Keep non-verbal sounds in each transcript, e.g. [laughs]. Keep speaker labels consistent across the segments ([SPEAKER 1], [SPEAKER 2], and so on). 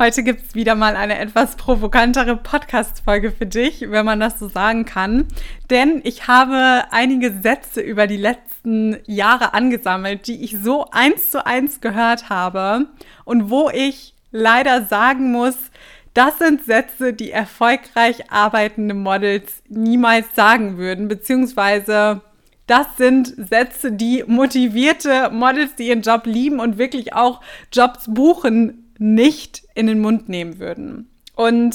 [SPEAKER 1] Heute gibt es wieder mal eine etwas provokantere Podcast-Folge für dich, wenn man das so sagen kann. Denn ich habe einige Sätze über die letzten Jahre angesammelt, die ich so eins zu eins gehört habe und wo ich leider sagen muss, das sind Sätze, die erfolgreich arbeitende Models niemals sagen würden, beziehungsweise das sind Sätze, die motivierte Models, die ihren Job lieben und wirklich auch Jobs buchen, nicht in den Mund nehmen würden. Und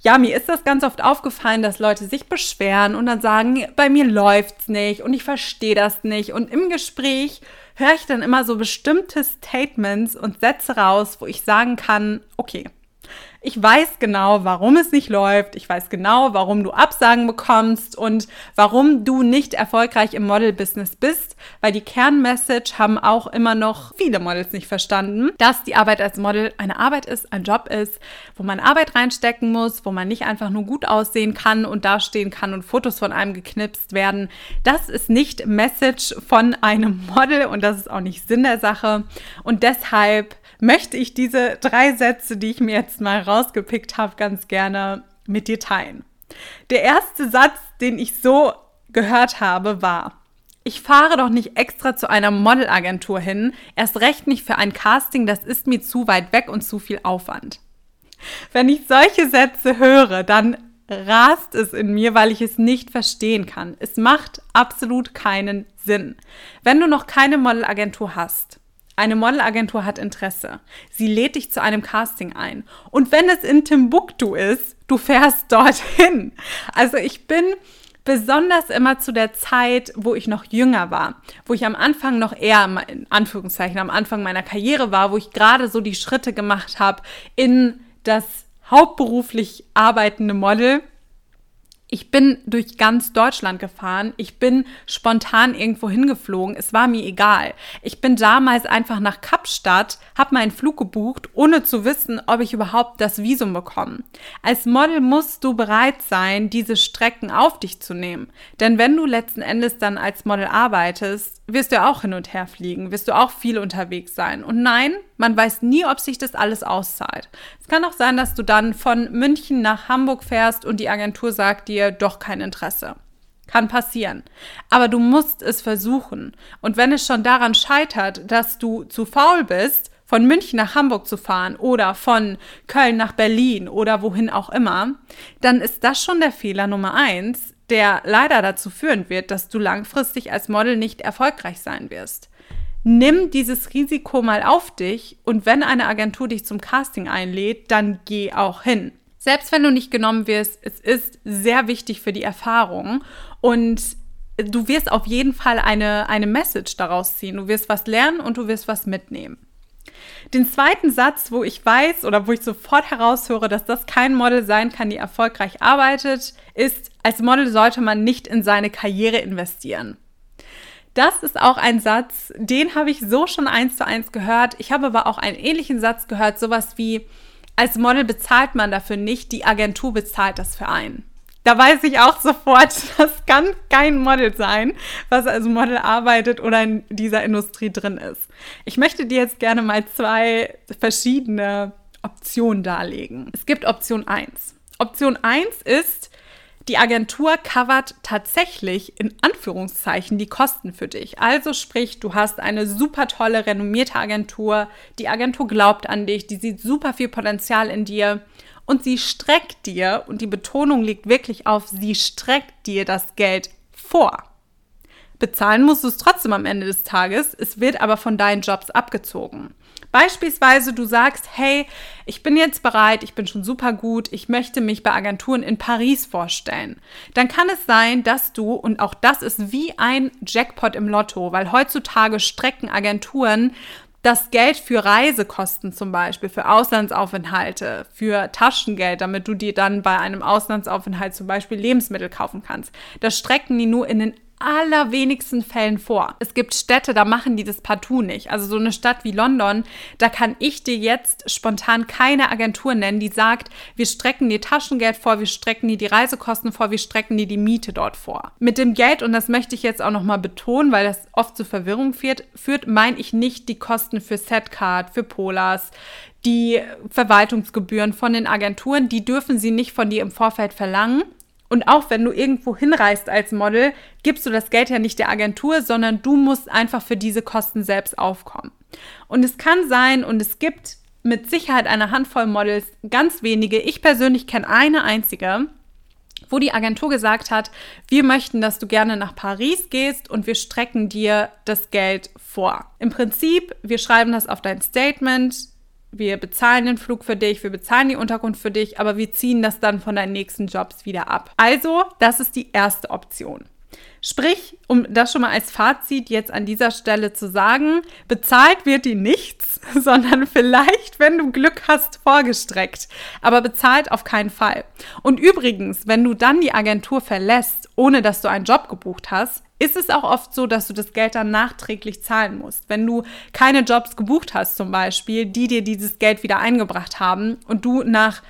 [SPEAKER 1] ja, mir ist das ganz oft aufgefallen, dass Leute sich beschweren und dann sagen, bei mir läuft's nicht und ich verstehe das nicht. Und im Gespräch höre ich dann immer so bestimmte Statements und Sätze raus, wo ich sagen kann, okay, ich weiß genau, warum es nicht läuft. Ich weiß genau, warum du Absagen bekommst und warum du nicht erfolgreich im Model-Business bist, weil die Kernmessage haben auch immer noch viele Models nicht verstanden, dass die Arbeit als Model eine Arbeit ist, ein Job ist, wo man Arbeit reinstecken muss, wo man nicht einfach nur gut aussehen kann und dastehen kann und Fotos von einem geknipst werden. Das ist nicht Message von einem Model und das ist auch nicht Sinn der Sache. Und deshalb möchte ich diese drei Sätze, die ich mir jetzt mal rausgepickt habe, ganz gerne mit dir teilen. Der erste Satz, den ich so gehört habe, war, ich fahre doch nicht extra zu einer Modelagentur hin, erst recht nicht für ein Casting, das ist mir zu weit weg und zu viel Aufwand. Wenn ich solche Sätze höre, dann rast es in mir, weil ich es nicht verstehen kann. Es macht absolut keinen Sinn. Wenn du noch keine Modelagentur hast, eine Modelagentur hat Interesse. Sie lädt dich zu einem Casting ein. Und wenn es in Timbuktu ist, du fährst dorthin. Also ich bin besonders immer zu der Zeit, wo ich noch jünger war, wo ich am Anfang noch eher, in Anführungszeichen, am Anfang meiner Karriere war, wo ich gerade so die Schritte gemacht habe in das hauptberuflich arbeitende Model ich bin durch ganz Deutschland gefahren. Ich bin spontan irgendwo hingeflogen. Es war mir egal. Ich bin damals einfach nach Kapstadt, habe meinen Flug gebucht, ohne zu wissen, ob ich überhaupt das Visum bekomme. Als Model musst du bereit sein, diese Strecken auf dich zu nehmen. Denn wenn du letzten Endes dann als Model arbeitest, wirst du auch hin und her fliegen, wirst du auch viel unterwegs sein. Und nein, man weiß nie, ob sich das alles auszahlt. Es kann auch sein, dass du dann von München nach Hamburg fährst und die Agentur sagt dir doch kein Interesse. Kann passieren. Aber du musst es versuchen. Und wenn es schon daran scheitert, dass du zu faul bist, von München nach Hamburg zu fahren oder von Köln nach Berlin oder wohin auch immer, dann ist das schon der Fehler Nummer eins, der leider dazu führen wird, dass du langfristig als Model nicht erfolgreich sein wirst. Nimm dieses Risiko mal auf dich und wenn eine Agentur dich zum Casting einlädt, dann geh auch hin. Selbst wenn du nicht genommen wirst, es ist sehr wichtig für die Erfahrung und du wirst auf jeden Fall eine, eine Message daraus ziehen. Du wirst was lernen und du wirst was mitnehmen. Den zweiten Satz, wo ich weiß oder wo ich sofort heraushöre, dass das kein Model sein kann, die erfolgreich arbeitet, ist, als Model sollte man nicht in seine Karriere investieren. Das ist auch ein Satz, den habe ich so schon eins zu eins gehört. Ich habe aber auch einen ähnlichen Satz gehört, sowas wie, als Model bezahlt man dafür nicht, die Agentur bezahlt das für einen. Da weiß ich auch sofort, [laughs] das kann kein Model sein, was als Model arbeitet oder in dieser Industrie drin ist. Ich möchte dir jetzt gerne mal zwei verschiedene Optionen darlegen. Es gibt Option 1. Option 1 ist, die Agentur covert tatsächlich in Anführungszeichen die Kosten für dich. Also sprich, du hast eine super tolle, renommierte Agentur, die Agentur glaubt an dich, die sieht super viel Potenzial in dir und sie streckt dir, und die Betonung liegt wirklich auf, sie streckt dir das Geld vor. Bezahlen musst du es trotzdem am Ende des Tages, es wird aber von deinen Jobs abgezogen. Beispielsweise du sagst, hey, ich bin jetzt bereit, ich bin schon super gut, ich möchte mich bei Agenturen in Paris vorstellen. Dann kann es sein, dass du, und auch das ist wie ein Jackpot im Lotto, weil heutzutage strecken Agenturen das Geld für Reisekosten zum Beispiel, für Auslandsaufenthalte, für Taschengeld, damit du dir dann bei einem Auslandsaufenthalt zum Beispiel Lebensmittel kaufen kannst. Das strecken die nur in den allerwenigsten Fällen vor. Es gibt Städte, da machen die das partout nicht. Also so eine Stadt wie London, da kann ich dir jetzt spontan keine Agentur nennen, die sagt, wir strecken dir Taschengeld vor, wir strecken dir die Reisekosten vor, wir strecken dir die Miete dort vor. Mit dem Geld, und das möchte ich jetzt auch nochmal betonen, weil das oft zu Verwirrung führt, führt meine ich nicht die Kosten für Setcard, für Polars, die Verwaltungsgebühren von den Agenturen, die dürfen sie nicht von dir im Vorfeld verlangen. Und auch wenn du irgendwo hinreist als Model, gibst du das Geld ja nicht der Agentur, sondern du musst einfach für diese Kosten selbst aufkommen. Und es kann sein, und es gibt mit Sicherheit eine Handvoll Models, ganz wenige. Ich persönlich kenne eine einzige, wo die Agentur gesagt hat, wir möchten, dass du gerne nach Paris gehst und wir strecken dir das Geld vor. Im Prinzip, wir schreiben das auf dein Statement, wir bezahlen den Flug für dich, wir bezahlen die Unterkunft für dich, aber wir ziehen das dann von deinen nächsten Jobs wieder ab. Also, das ist die erste Option. Sprich, um das schon mal als Fazit jetzt an dieser Stelle zu sagen, bezahlt wird die nichts, [laughs] sondern vielleicht, wenn du Glück hast, vorgestreckt, aber bezahlt auf keinen Fall. Und übrigens, wenn du dann die Agentur verlässt, ohne dass du einen Job gebucht hast, ist es auch oft so, dass du das Geld dann nachträglich zahlen musst. Wenn du keine Jobs gebucht hast zum Beispiel, die dir dieses Geld wieder eingebracht haben und du nach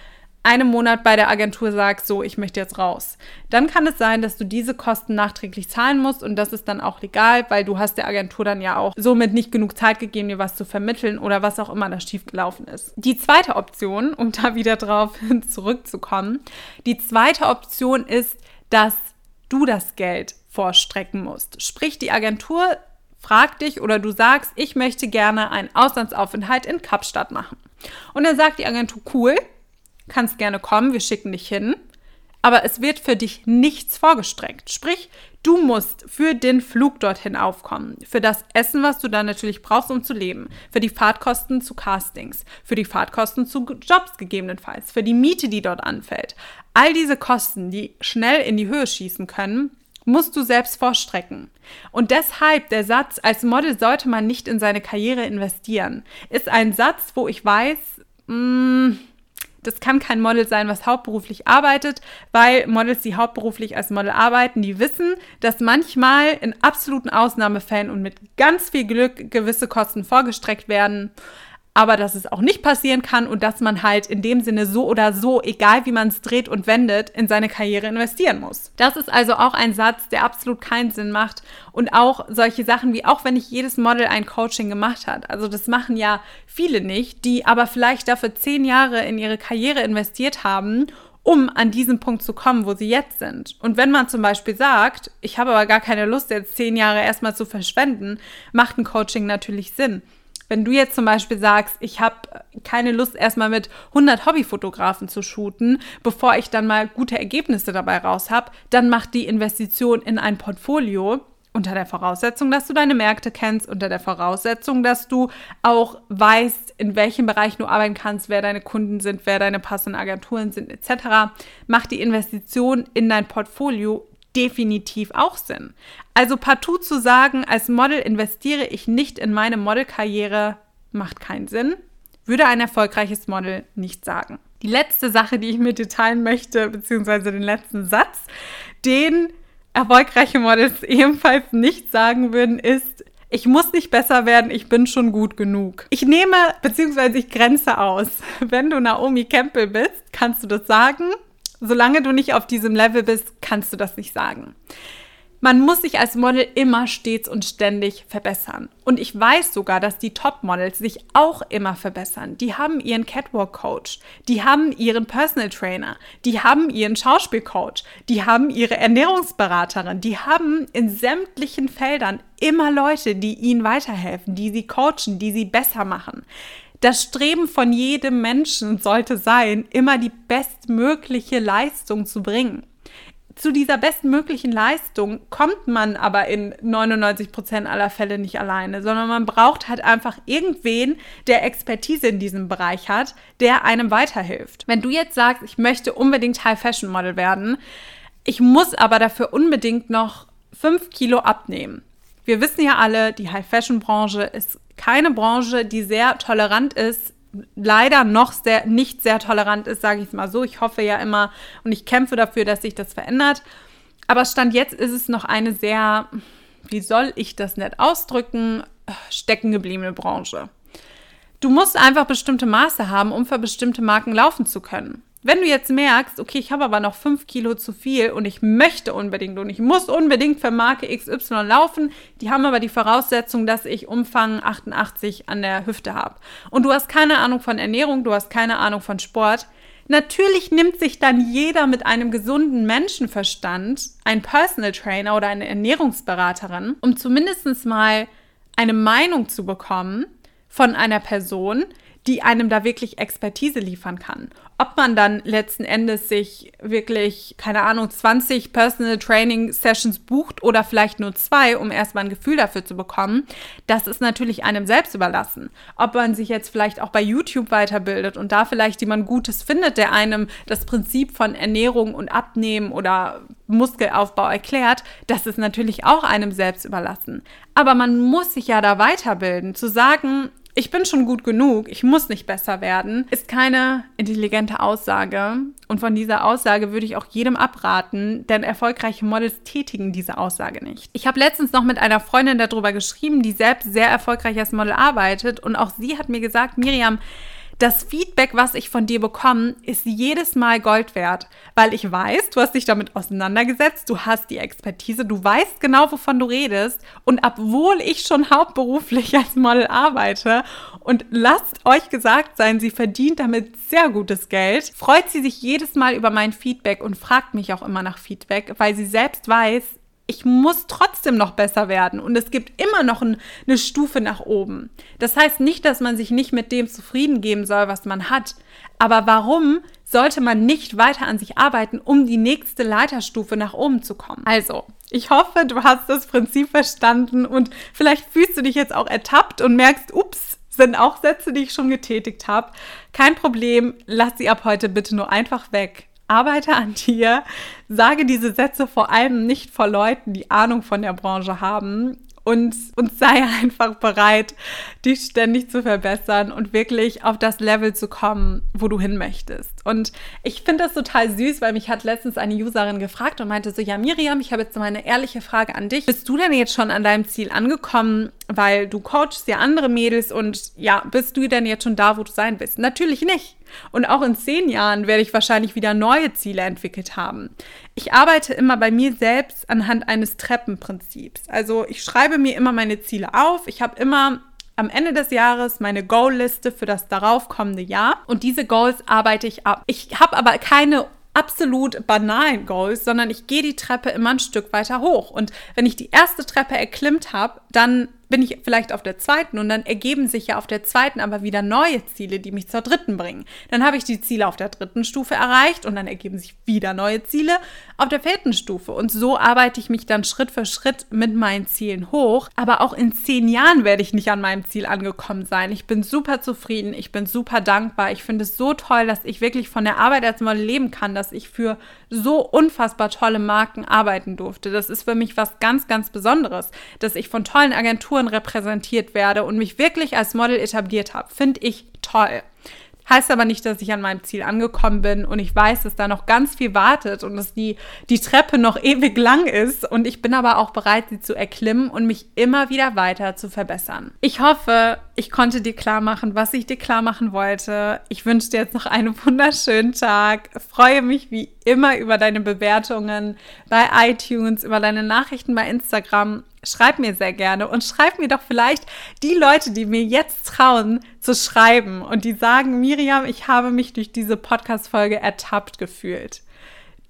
[SPEAKER 1] einem Monat bei der Agentur sagst, so, ich möchte jetzt raus, dann kann es sein, dass du diese Kosten nachträglich zahlen musst und das ist dann auch legal, weil du hast der Agentur dann ja auch somit nicht genug Zeit gegeben, dir was zu vermitteln oder was auch immer da schiefgelaufen ist. Die zweite Option, um da wieder drauf [laughs] zurückzukommen, die zweite Option ist, dass du das Geld vorstrecken musst. Sprich, die Agentur fragt dich oder du sagst, ich möchte gerne einen Auslandsaufenthalt in Kapstadt machen. Und dann sagt die Agentur, cool, kannst gerne kommen, wir schicken dich hin. Aber es wird für dich nichts vorgestreckt. Sprich, du musst für den Flug dorthin aufkommen, für das Essen, was du dann natürlich brauchst, um zu leben, für die Fahrtkosten zu Castings, für die Fahrtkosten zu Jobs gegebenenfalls, für die Miete, die dort anfällt. All diese Kosten, die schnell in die Höhe schießen können, musst du selbst vorstrecken. Und deshalb der Satz, als Model sollte man nicht in seine Karriere investieren, ist ein Satz, wo ich weiß, mh, mm, das kann kein Model sein, was hauptberuflich arbeitet, weil Models, die hauptberuflich als Model arbeiten, die wissen, dass manchmal in absoluten Ausnahmefällen und mit ganz viel Glück gewisse Kosten vorgestreckt werden aber dass es auch nicht passieren kann und dass man halt in dem Sinne so oder so, egal wie man es dreht und wendet, in seine Karriere investieren muss. Das ist also auch ein Satz, der absolut keinen Sinn macht und auch solche Sachen wie, auch wenn nicht jedes Model ein Coaching gemacht hat, also das machen ja viele nicht, die aber vielleicht dafür zehn Jahre in ihre Karriere investiert haben um an diesen Punkt zu kommen, wo sie jetzt sind. Und wenn man zum Beispiel sagt, ich habe aber gar keine Lust, jetzt zehn Jahre erstmal zu verschwenden, macht ein Coaching natürlich Sinn. Wenn du jetzt zum Beispiel sagst, ich habe keine Lust, erstmal mit 100 Hobbyfotografen zu shooten, bevor ich dann mal gute Ergebnisse dabei raus habe, dann mach die Investition in ein Portfolio unter der Voraussetzung, dass du deine Märkte kennst, unter der Voraussetzung, dass du auch weißt, in welchem Bereich du arbeiten kannst, wer deine Kunden sind, wer deine passenden Agenturen sind, etc. Mach die Investition in dein Portfolio definitiv auch Sinn. Also partout zu sagen, als Model investiere ich nicht in meine Modelkarriere, macht keinen Sinn. Würde ein erfolgreiches Model nicht sagen. Die letzte Sache, die ich mit dir teilen möchte, beziehungsweise den letzten Satz, den erfolgreiche Models [laughs] ebenfalls nicht sagen würden, ist, ich muss nicht besser werden, ich bin schon gut genug. Ich nehme, beziehungsweise ich grenze aus. [laughs] Wenn du Naomi Campbell bist, kannst du das sagen. Solange du nicht auf diesem Level bist, kannst du das nicht sagen. Man muss sich als Model immer stets und ständig verbessern. Und ich weiß sogar, dass die Top-Models sich auch immer verbessern. Die haben ihren Catwalk-Coach, die haben ihren Personal Trainer, die haben ihren Schauspiel-Coach, die haben ihre Ernährungsberaterin, die haben in sämtlichen Feldern immer Leute, die ihnen weiterhelfen, die sie coachen, die sie besser machen. Das Streben von jedem Menschen sollte sein, immer die bestmögliche Leistung zu bringen. Zu dieser bestmöglichen Leistung kommt man aber in 99 Prozent aller Fälle nicht alleine, sondern man braucht halt einfach irgendwen, der Expertise in diesem Bereich hat, der einem weiterhilft. Wenn du jetzt sagst, ich möchte unbedingt High Fashion Model werden, ich muss aber dafür unbedingt noch 5 Kilo abnehmen. Wir wissen ja alle, die High Fashion Branche ist keine Branche, die sehr tolerant ist, leider noch sehr, nicht sehr tolerant ist, sage ich es mal so. Ich hoffe ja immer und ich kämpfe dafür, dass sich das verändert. Aber Stand jetzt ist es noch eine sehr, wie soll ich das nett ausdrücken, steckengebliebene Branche. Du musst einfach bestimmte Maße haben, um für bestimmte Marken laufen zu können. Wenn du jetzt merkst, okay, ich habe aber noch fünf Kilo zu viel und ich möchte unbedingt und ich muss unbedingt für Marke XY laufen, die haben aber die Voraussetzung, dass ich Umfang 88 an der Hüfte habe. Und du hast keine Ahnung von Ernährung, du hast keine Ahnung von Sport. Natürlich nimmt sich dann jeder mit einem gesunden Menschenverstand ein Personal Trainer oder eine Ernährungsberaterin, um zumindest mal eine Meinung zu bekommen von einer Person, die einem da wirklich Expertise liefern kann. Ob man dann letzten Endes sich wirklich, keine Ahnung, 20 Personal Training Sessions bucht oder vielleicht nur zwei, um erstmal ein Gefühl dafür zu bekommen, das ist natürlich einem selbst überlassen. Ob man sich jetzt vielleicht auch bei YouTube weiterbildet und da vielleicht jemand Gutes findet, der einem das Prinzip von Ernährung und Abnehmen oder Muskelaufbau erklärt, das ist natürlich auch einem selbst überlassen. Aber man muss sich ja da weiterbilden, zu sagen, ich bin schon gut genug, ich muss nicht besser werden, ist keine intelligente Aussage. Und von dieser Aussage würde ich auch jedem abraten, denn erfolgreiche Models tätigen diese Aussage nicht. Ich habe letztens noch mit einer Freundin darüber geschrieben, die selbst sehr erfolgreich als Model arbeitet. Und auch sie hat mir gesagt, Miriam, das Feedback, was ich von dir bekomme, ist jedes Mal Gold wert, weil ich weiß, du hast dich damit auseinandergesetzt, du hast die Expertise, du weißt genau, wovon du redest und obwohl ich schon hauptberuflich als Model arbeite und lasst euch gesagt sein, sie verdient damit sehr gutes Geld, freut sie sich jedes Mal über mein Feedback und fragt mich auch immer nach Feedback, weil sie selbst weiß, ich muss trotzdem noch besser werden und es gibt immer noch ein, eine Stufe nach oben. Das heißt nicht, dass man sich nicht mit dem zufrieden geben soll, was man hat. Aber warum sollte man nicht weiter an sich arbeiten, um die nächste Leiterstufe nach oben zu kommen? Also, ich hoffe, du hast das Prinzip verstanden und vielleicht fühlst du dich jetzt auch ertappt und merkst, ups, sind auch Sätze, die ich schon getätigt habe. Kein Problem, lass sie ab heute bitte nur einfach weg arbeite an dir, sage diese Sätze vor allem nicht vor Leuten, die Ahnung von der Branche haben und, und sei [laughs] einfach bereit, dich ständig zu verbessern und wirklich auf das Level zu kommen, wo du hin möchtest. Und ich finde das total süß, weil mich hat letztens eine Userin gefragt und meinte so, ja Miriam, ich habe jetzt mal eine ehrliche Frage an dich. Bist du denn jetzt schon an deinem Ziel angekommen, weil du coachst ja andere Mädels und ja, bist du denn jetzt schon da, wo du sein willst? Natürlich nicht. Und auch in zehn Jahren werde ich wahrscheinlich wieder neue Ziele entwickelt haben. Ich arbeite immer bei mir selbst anhand eines Treppenprinzips. Also ich schreibe mir immer meine Ziele auf. Ich habe immer am Ende des Jahres meine Goal-Liste für das darauf kommende Jahr und diese Goals arbeite ich ab. Ich habe aber keine absolut banalen Goals, sondern ich gehe die Treppe immer ein Stück weiter hoch. Und wenn ich die erste Treppe erklimmt habe, dann bin ich vielleicht auf der zweiten und dann ergeben sich ja auf der zweiten aber wieder neue Ziele, die mich zur dritten bringen. Dann habe ich die Ziele auf der dritten Stufe erreicht und dann ergeben sich wieder neue Ziele auf der vierten Stufe. Und so arbeite ich mich dann Schritt für Schritt mit meinen Zielen hoch. Aber auch in zehn Jahren werde ich nicht an meinem Ziel angekommen sein. Ich bin super zufrieden, ich bin super dankbar. Ich finde es so toll, dass ich wirklich von der Arbeit als Model leben kann, dass ich für so unfassbar tolle Marken arbeiten durfte. Das ist für mich was ganz, ganz Besonderes, dass ich von tollen Agenturen repräsentiert werde und mich wirklich als Model etabliert habe. Finde ich toll. Heißt aber nicht, dass ich an meinem Ziel angekommen bin und ich weiß, dass da noch ganz viel wartet und dass die, die Treppe noch ewig lang ist. Und ich bin aber auch bereit, sie zu erklimmen und mich immer wieder weiter zu verbessern. Ich hoffe, ich konnte dir klar machen, was ich dir klar machen wollte. Ich wünsche dir jetzt noch einen wunderschönen Tag. Freue mich wie immer über deine Bewertungen bei iTunes, über deine Nachrichten bei Instagram schreib mir sehr gerne und schreib mir doch vielleicht die Leute, die mir jetzt trauen zu schreiben und die sagen, Miriam, ich habe mich durch diese Podcast-Folge ertappt gefühlt.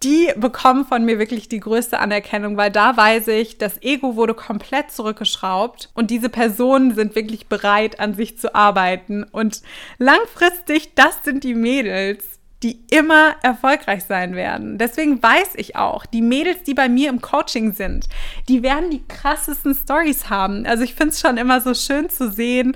[SPEAKER 1] Die bekommen von mir wirklich die größte Anerkennung, weil da weiß ich, das Ego wurde komplett zurückgeschraubt und diese Personen sind wirklich bereit, an sich zu arbeiten. Und langfristig, das sind die Mädels, die immer erfolgreich sein werden. Deswegen weiß ich auch, die Mädels, die bei mir im Coaching sind, die werden die krassesten Stories haben. Also ich finde es schon immer so schön zu sehen,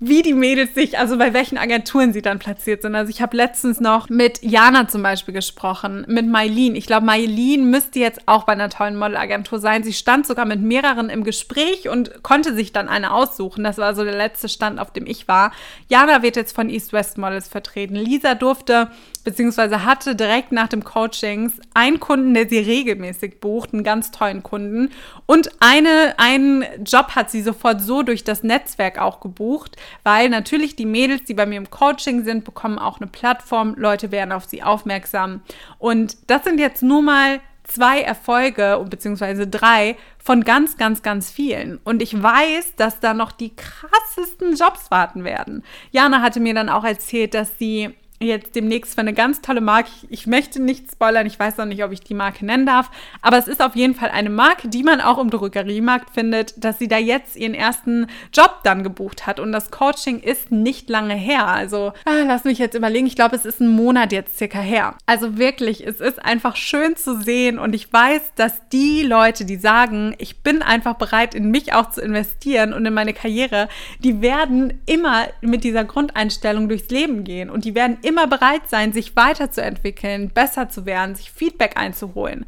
[SPEAKER 1] wie die Mädels sich, also bei welchen Agenturen sie dann platziert sind. Also ich habe letztens noch mit Jana zum Beispiel gesprochen, mit Mailin. Ich glaube, Mailin müsste jetzt auch bei einer tollen Modelagentur sein. Sie stand sogar mit mehreren im Gespräch und konnte sich dann eine aussuchen. Das war so der letzte Stand, auf dem ich war. Jana wird jetzt von East West Models vertreten. Lisa durfte beziehungsweise hatte direkt nach dem Coachings einen Kunden, der sie regelmäßig bucht, einen ganz tollen Kunden. Und eine, einen Job hat sie sofort so durch das Netzwerk auch gebucht, weil natürlich die Mädels, die bei mir im Coaching sind, bekommen auch eine Plattform, Leute werden auf sie aufmerksam. Und das sind jetzt nur mal zwei Erfolge beziehungsweise drei von ganz, ganz, ganz vielen. Und ich weiß, dass da noch die krassesten Jobs warten werden. Jana hatte mir dann auch erzählt, dass sie jetzt demnächst für eine ganz tolle Marke. Ich, möchte nicht spoilern, ich weiß noch nicht, ob ich die Marke nennen darf, aber es ist auf jeden Fall eine Marke, die man auch im Drogeriemarkt findet, dass sie da jetzt ihren ersten Job dann gebucht hat und das Coaching ist nicht lange her. Also ah, lass mich jetzt überlegen, ich glaube, es ist ein Monat jetzt circa her. Also wirklich, es ist einfach schön zu sehen und ich weiß, dass die Leute, die sagen, ich bin einfach bereit, in mich auch zu investieren und in meine Karriere, die werden immer mit dieser Grundeinstellung durchs Leben gehen und die werden immer bereit sein, sich weiterzuentwickeln, besser zu werden, sich Feedback einzuholen.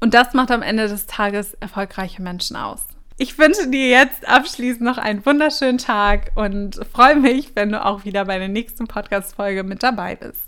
[SPEAKER 1] Und das macht am Ende des Tages erfolgreiche Menschen aus. Ich wünsche dir jetzt abschließend noch einen wunderschönen Tag und freue mich, wenn du auch wieder bei der nächsten Podcast-Folge mit dabei bist.